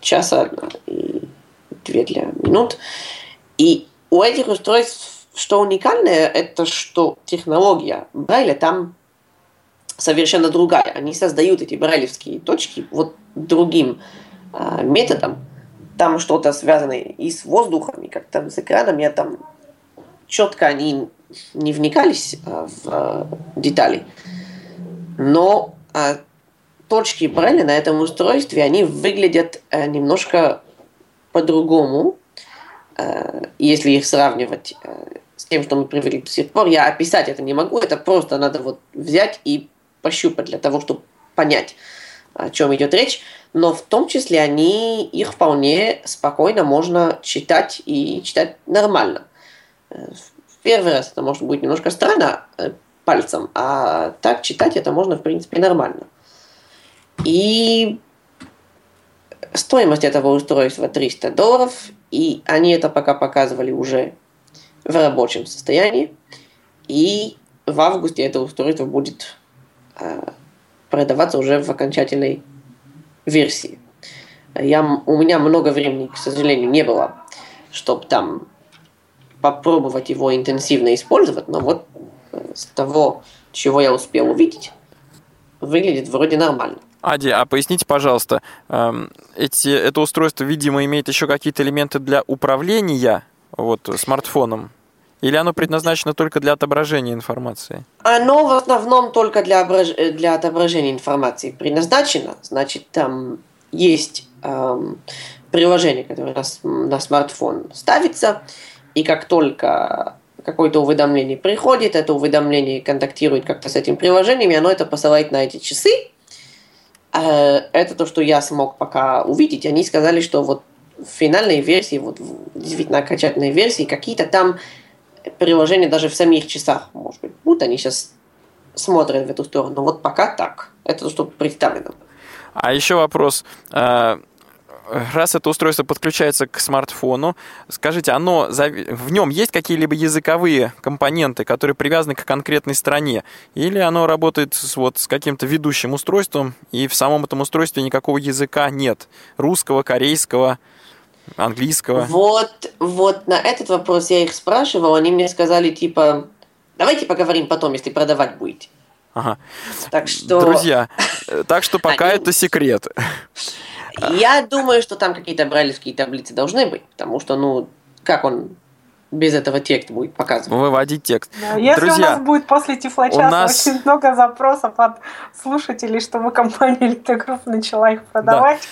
часа и две для минут. И у этих устройств, что уникальное, это что технология Брайля там совершенно другая. Они создают эти брайлевские точки вот другим а, методом. Там что-то связано и с воздухом, и как-то с экраном. Я там четко они не вникались а, в а, детали. Но а, точки Брайля на этом устройстве, они выглядят э, немножко по-другому, э, если их сравнивать э, с тем, что мы привыкли до сих пор. Я описать это не могу, это просто надо вот взять и пощупать для того, чтобы понять, о чем идет речь. Но в том числе они, их вполне спокойно можно читать и читать нормально. В первый раз это может быть немножко странно пальцем, а так читать это можно, в принципе, нормально. И стоимость этого устройства 300 долларов, и они это пока показывали уже в рабочем состоянии. И в августе это устройство будет э, продаваться уже в окончательной версии. Я, у меня много времени, к сожалению, не было, чтобы там попробовать его интенсивно использовать, но вот э, с того, чего я успел увидеть, выглядит вроде нормально. Ади, а поясните, пожалуйста, эм, эти, это устройство, видимо, имеет еще какие-то элементы для управления вот, смартфоном? Или оно предназначено только для отображения информации? Оно в основном только для, ображ- э, для отображения информации предназначено. Значит, там есть эм, приложение, которое на, на смартфон ставится, и как только какое-то уведомление приходит, это уведомление контактирует как-то с этим приложением, и оно это посылает на эти часы. Э, Это то, что я смог пока увидеть. Они сказали, что вот в финальной версии, вот действительно окончательной версии, какие-то там приложения даже в самих часах, может быть, будут. Они сейчас смотрят в эту сторону. Вот пока так. Это то, что представлено. А еще вопрос. Раз это устройство подключается к смартфону, скажите, оно в нем есть какие-либо языковые компоненты, которые привязаны к конкретной стране, или оно работает с, вот, с каким-то ведущим устройством, и в самом этом устройстве никакого языка нет? Русского, корейского, английского? Вот, вот на этот вопрос я их спрашивал. Они мне сказали, типа, давайте поговорим потом, если продавать будете. Ага. Так что Друзья, э, так что пока Они- это секрет. я думаю, что там какие-то брайлевские таблицы должны быть, потому что, ну, как он без этого текст будет показывать. Выводить текст. Да, Если Друзья, у нас будет после Тифлочаса нас- очень много запросов от слушателей, чтобы компания Литогрупп начала их продавать.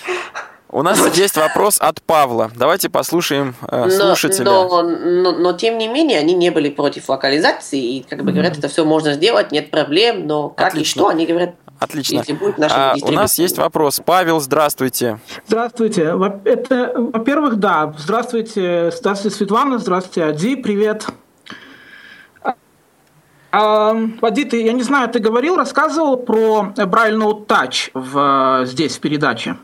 У нас есть вопрос от Павла. Давайте послушаем э, Но, слушателя. но, но, но тем не менее они не были против локализации и как бы говорят, это все можно сделать, нет проблем, но как Отлично. и что, они говорят, Отлично. если будет А, у нас есть вопрос. Павел, здравствуйте. Здравствуйте. Это, во-первых, да. Здравствуйте, здравствуйте, Светлана, здравствуйте, Ади, привет. А, а, Ади, ты, я не знаю, ты говорил, рассказывал про Braille Note Touch в, здесь, в передаче?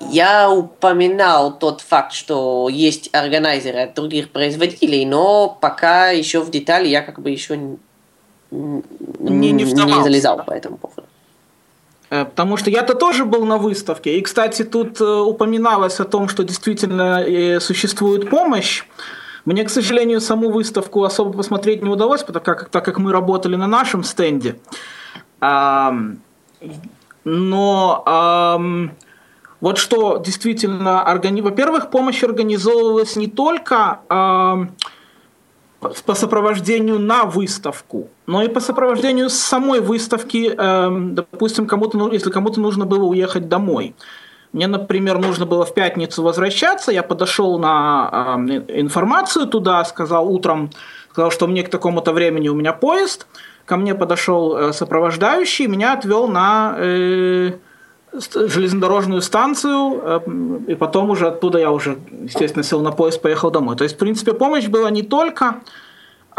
Я упоминал тот факт, что есть органайзеры от других производителей, но пока еще в детали я как бы еще Не- не вдавался, залезал да? по этому поводу. Э, Потому что я-то тоже был на выставке. И, кстати, тут э, упоминалось о том, что действительно э, существует помощь. Мне, к сожалению, саму выставку особо посмотреть не удалось, потому как, так как мы работали на нашем стенде. Но вот что действительно, органи... во-первых, помощь организовывалась не только ам, по сопровождению на выставку, но и по сопровождению самой выставки, эм, допустим, кому-то, ну, если кому-то нужно было уехать домой. Мне, например, нужно было в пятницу возвращаться, я подошел на эм, информацию туда, сказал утром, сказал, что мне к такому-то времени у меня поезд, ко мне подошел э, сопровождающий, меня отвел на э, железнодорожную станцию, э, и потом уже оттуда я уже, естественно, сел на поезд, поехал домой. То есть, в принципе, помощь была не только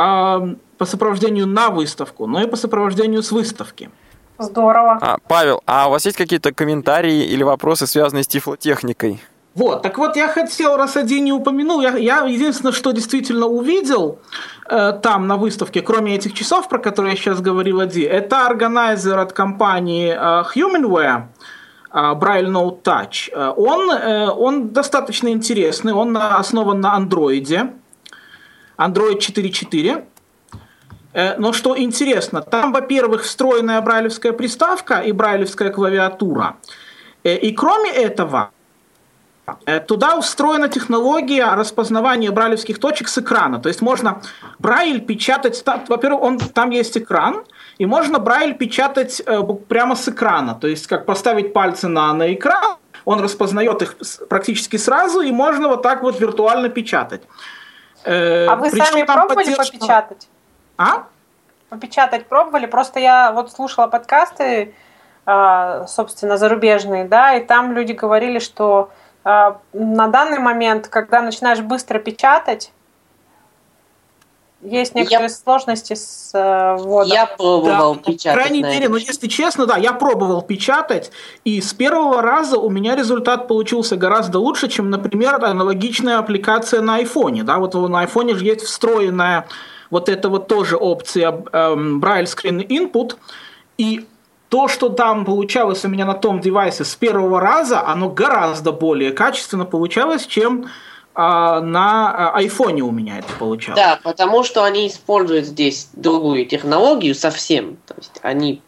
а, по сопровождению на выставку, но и по сопровождению с выставки. Здорово. А, Павел, а у вас есть какие-то комментарии или вопросы, связанные с тифлотехникой? Вот, так вот, я хотел, раз один не упомянул, я, я единственное, что действительно увидел э, там на выставке, кроме этих часов, про которые я сейчас говорил, Ади, это органайзер от компании э, Humanware, Braille Note Touch. Э, Он, э, он достаточно интересный, он основан на андроиде, Android 4.4. Э, Но что интересно, там, во-первых, встроенная брайлевская приставка и брайлевская клавиатура. И кроме этого, Туда встроена технология распознавания брайлевских точек с экрана. То есть можно брайль печатать, та- во-первых, он, там есть экран, и можно брайль печатать э, прямо с экрана. То есть как поставить пальцы на, на экран, он распознает их практически сразу, и можно вот так вот виртуально печатать. Э, А вы причем сами пробовали поддержка- попечатать? А? Попечатать пробовали? Просто я вот слушала подкасты, а, собственно, зарубежные, да, и там люди говорили, что на данный момент, когда начинаешь быстро печатать, есть некоторые сложности с э, вводом. Я пробовал Да, печатать. По крайней мере, ну если честно, да, я пробовал печатать, и с первого раза у меня результат получился гораздо лучше, чем, например, аналогичная аппликация на айфоне. Да, вот на айфоне же есть встроенная вот эта вот тоже опция эм, Braille Screen Input, и то, что там получалось у меня на том девайсе с первого раза, оно гораздо более качественно получалось, чем а, на а, айфоне у меня это получалось. Да, потому что они используют здесь другую технологию совсем. То есть они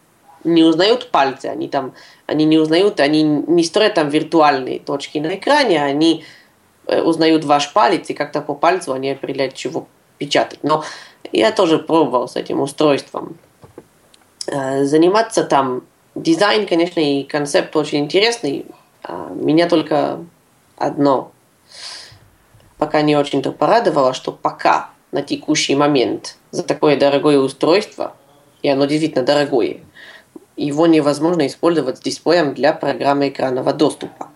не узнают пальцы, они там, они не узнают, они не строят там виртуальные точки на экране, они э, узнают ваш палец и как-то по пальцу они определяют, чего печатать. Но я тоже пробовал с этим устройством заниматься там. Дизайн, конечно, и концепт очень интересный. А Меня только одно пока не очень-то порадовало, что пока на текущий момент за такое дорогое устройство, и оно действительно дорогое, его невозможно использовать с дисплеем для программы экранного доступа.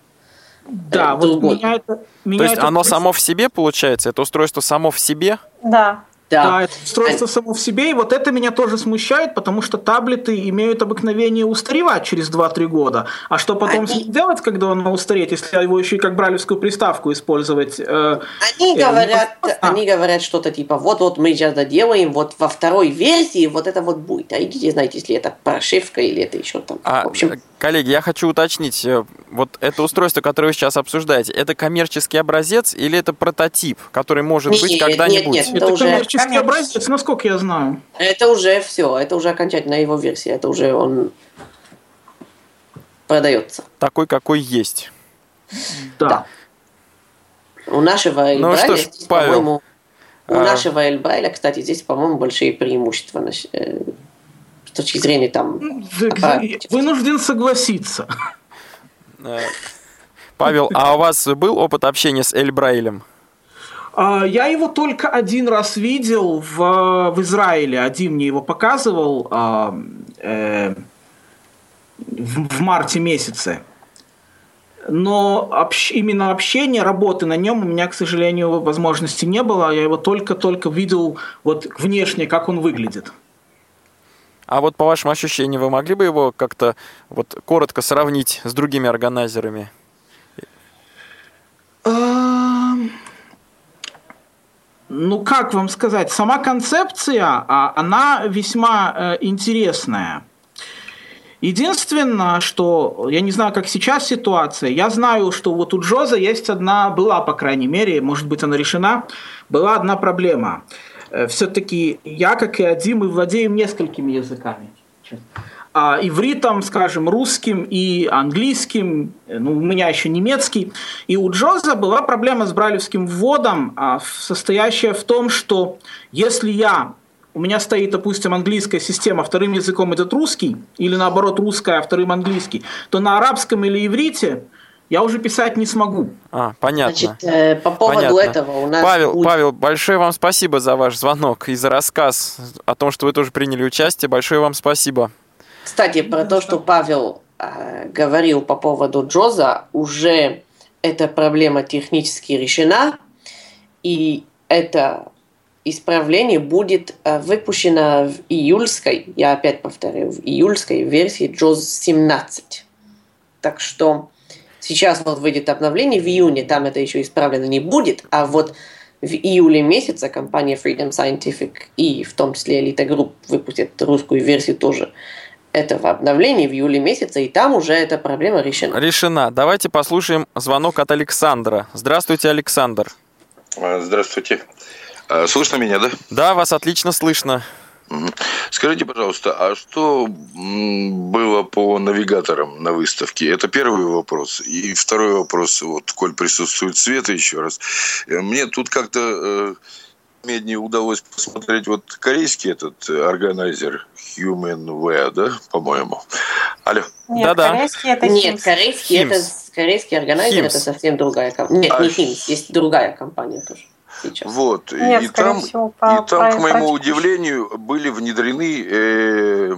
Да, Э, вот меня это... Меня То есть это оно просто- само в себе получается? Это устройство само в себе? Да. Да, Да, это устройство само в себе, и вот это меня тоже смущает, потому что таблеты имеют обыкновение устаревать через 2-3 года. А что потом с Они- ним делать, когда он устареет, если его еще и как бралевскую приставку использовать? э, Они э, говорят, они говорят что-то типа, вот-вот мы сейчас доделаем, вот во второй версии вот это вот будет. А идите, знаете, если это прошивка или это еще там. А, В общем, коллеги, я хочу уточнить, э, вот это устройство, которое вы сейчас обсуждаете, это коммерческий образец или это прототип, который может Нет, быть нет, когда-нибудь? нет. Это, Это уже коммерческий коммерческий. образец, насколько я знаю. это уже все, это уже окончательно его версия, это уже он продается. Такой, какой есть. Да. Да. У нашего Ну Брайля что ж, здесь, Павел, по-моему, У а... нашего Эльбрайля, кстати, здесь, по-моему, большие преимущества э, с точки зрения там... Вынужден согласиться. Э, Павел, а у вас был опыт общения с Эльбрайлем? А, я его только один раз видел в, в Израиле. Один мне его показывал а, э, в, в марте месяце. Но общ, именно общение, работы на нем у меня, к сожалению, возможности не было. Я его только-только видел вот внешне, как он выглядит. А вот по вашим ощущениям, вы могли бы его как-то вот коротко сравнить с другими органайзерами? Ну как вам сказать, сама концепция, а, она весьма э, интересная. Единственное, что я не знаю, как сейчас ситуация, я знаю, что вот у Джоза есть одна, была, по крайней мере, может быть, она решена, была одна проблема. Э, Все-таки я, как и один, мы владеем несколькими языками а, ивритом, скажем, русским и английским, ну, у меня еще немецкий. И у Джоза была проблема с брайлевским вводом, а, состоящая в том, что если я у меня стоит, допустим, английская система, вторым языком идет русский, или наоборот русская, а вторым английский, то на арабском или иврите я уже писать не смогу. А, понятно. Значит, э, по поводу понятно. этого у нас... Павел, будет... Павел, большое вам спасибо за ваш звонок и за рассказ о том, что вы тоже приняли участие. Большое вам спасибо. Кстати, про то, что Павел э, говорил по поводу Джоза, уже эта проблема технически решена, и это исправление будет э, выпущено в июльской, я опять повторяю, в июльской версии JOS 17. Так что сейчас вот выйдет обновление, в июне там это еще исправлено не будет, а вот в июле месяце компания Freedom Scientific и в том числе Elite Group выпустит русскую версию тоже этого обновления в июле месяце, и там уже эта проблема решена. Решена. Давайте послушаем звонок от Александра. Здравствуйте, Александр. А, здравствуйте. А, слышно меня, да? Да, вас отлично слышно. Скажите, пожалуйста, а что было по навигаторам на выставке? Это первый вопрос. И второй вопрос, вот, коль присутствует Света еще раз. Э, мне тут как-то э, медне удалось посмотреть вот корейский этот органайзер Humanware, да, по-моему. Алло. Нет, Да-да. корейский это Нет, корейский это корейский органайзер это совсем другая компания. Нет, а... не Химс, есть другая компания тоже. Сейчас. Вот. Нет, и там, всего, по, и там, к моему удивлению, были внедрены э, э,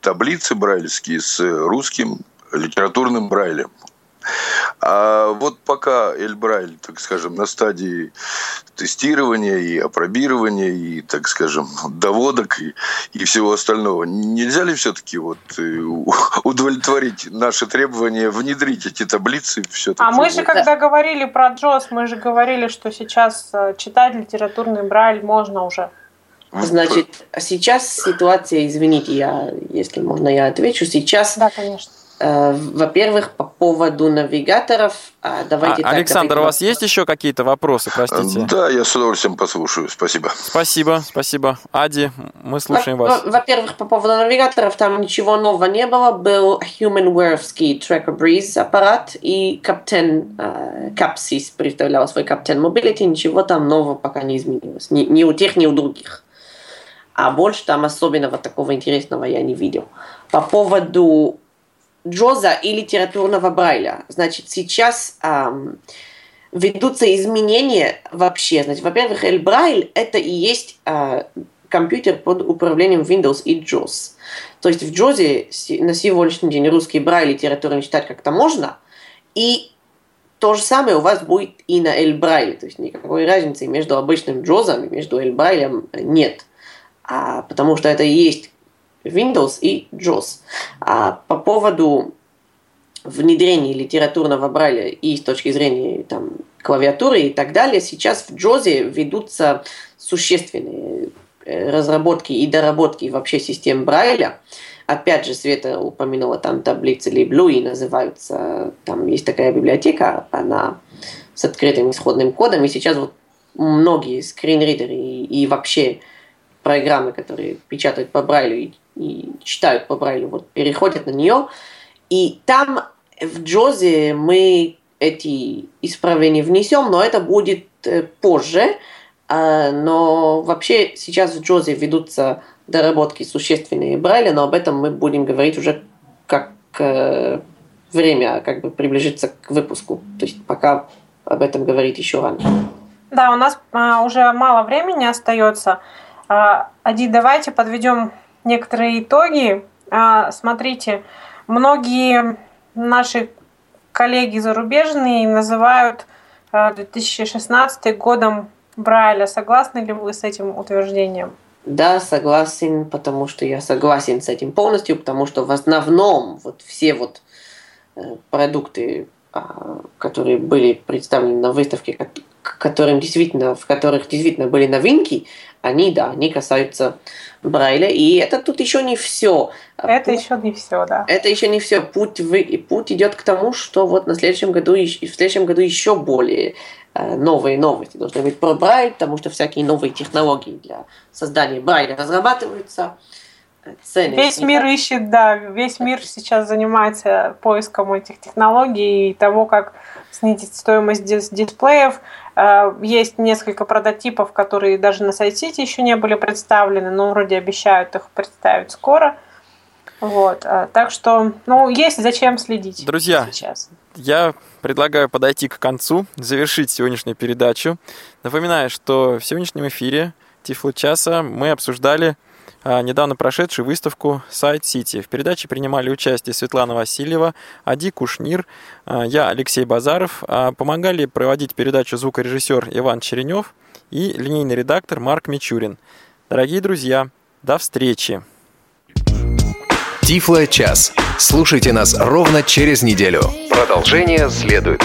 таблицы брайлевские с русским литературным брайлем. А вот пока Эльбрайль, так скажем, на стадии тестирования и опробирования, и, так скажем, доводок и, и всего остального, нельзя ли все-таки вот э, удовлетворить наши требования, внедрить эти таблицы все-таки? А мы же, когда говорили про Джос, мы же говорили, что сейчас э, читать литературный Брайль можно уже. Значит, сейчас ситуация, извините, я, если можно, я отвечу. Сейчас да, конечно во-первых, по поводу навигаторов, а, давайте а, так, Александр, у вас есть еще какие-то вопросы, простите? Да, я с удовольствием послушаю, спасибо. Спасибо, спасибо. Ади, мы слушаем во- вас. Во-первых, по поводу навигаторов, там ничего нового не было. Был HumanWare'овский Tracker Breeze аппарат и Captain uh, Capsys представлял свой Captain Mobility. Ничего там нового пока не изменилось. Ни, ни у тех, ни у других. А больше там особенного такого интересного я не видел. По поводу Джоза и литературного Брайля. Значит, сейчас эм, ведутся изменения вообще. Значит, во-первых, Эль Брайль это и есть э, компьютер под управлением Windows и JOS. То есть в JOS на сегодняшний день русский Брайль литературно читать как-то можно, и то же самое у вас будет и на Эль Брайле. То есть никакой разницы между обычным JOS и между Эль Брайлем нет. А, потому что это и есть Windows и JOS. А по поводу внедрения литературного Брайля и с точки зрения там, клавиатуры и так далее, сейчас в JOS ведутся существенные э, разработки и доработки вообще систем Брайля. Опять же, Света упомянула там таблицы Liblue, и называются, там есть такая библиотека, она с открытым исходным кодом, и сейчас вот многие скринридеры и, и вообще программы, которые печатают по Брайлю и и читают по Брайлю, вот переходят на нее. И там в Джозе мы эти исправления внесем, но это будет э, позже. А, но вообще сейчас в Джозе ведутся доработки существенные Брайля, но об этом мы будем говорить уже как э, время как бы приближится к выпуску. То есть пока об этом говорить еще рано. Да, у нас а, уже мало времени остается. А, Ади, давайте подведем некоторые итоги. А, смотрите, многие наши коллеги зарубежные называют 2016 а, годом Брайля. Согласны ли вы с этим утверждением? Да, согласен, потому что я согласен с этим полностью, потому что в основном вот все вот э, продукты, а, которые были представлены на выставке, которым действительно, в которых действительно были новинки, они, да, они касаются Брайля. И это тут еще не все. Это путь, еще не все, да. Это еще не все. Путь, вы, путь идет к тому, что вот на следующем году, в следующем году еще более э, новые новости должны быть про Брайль, потому что всякие новые технологии для создания Брайля разрабатываются. Цены. Весь мир ищет, да, весь мир сейчас занимается поиском этих технологий и того, как снизить стоимость дисплеев. Э, есть несколько прототипов, которые даже на сайте еще не были представлены, но вроде обещают их представить скоро. Вот, э, так что, ну, есть зачем следить. Друзья, сейчас. я предлагаю подойти к концу, завершить сегодняшнюю передачу. Напоминаю, что в сегодняшнем эфире Тифло часа мы обсуждали недавно прошедшую выставку Сайт Сити. В передаче принимали участие Светлана Васильева, Ади Кушнир, а, я Алексей Базаров. А, помогали проводить передачу звукорежиссер Иван Черенев и линейный редактор Марк Мичурин. Дорогие друзья, до встречи! Тифло час. Слушайте нас ровно через неделю. Продолжение следует.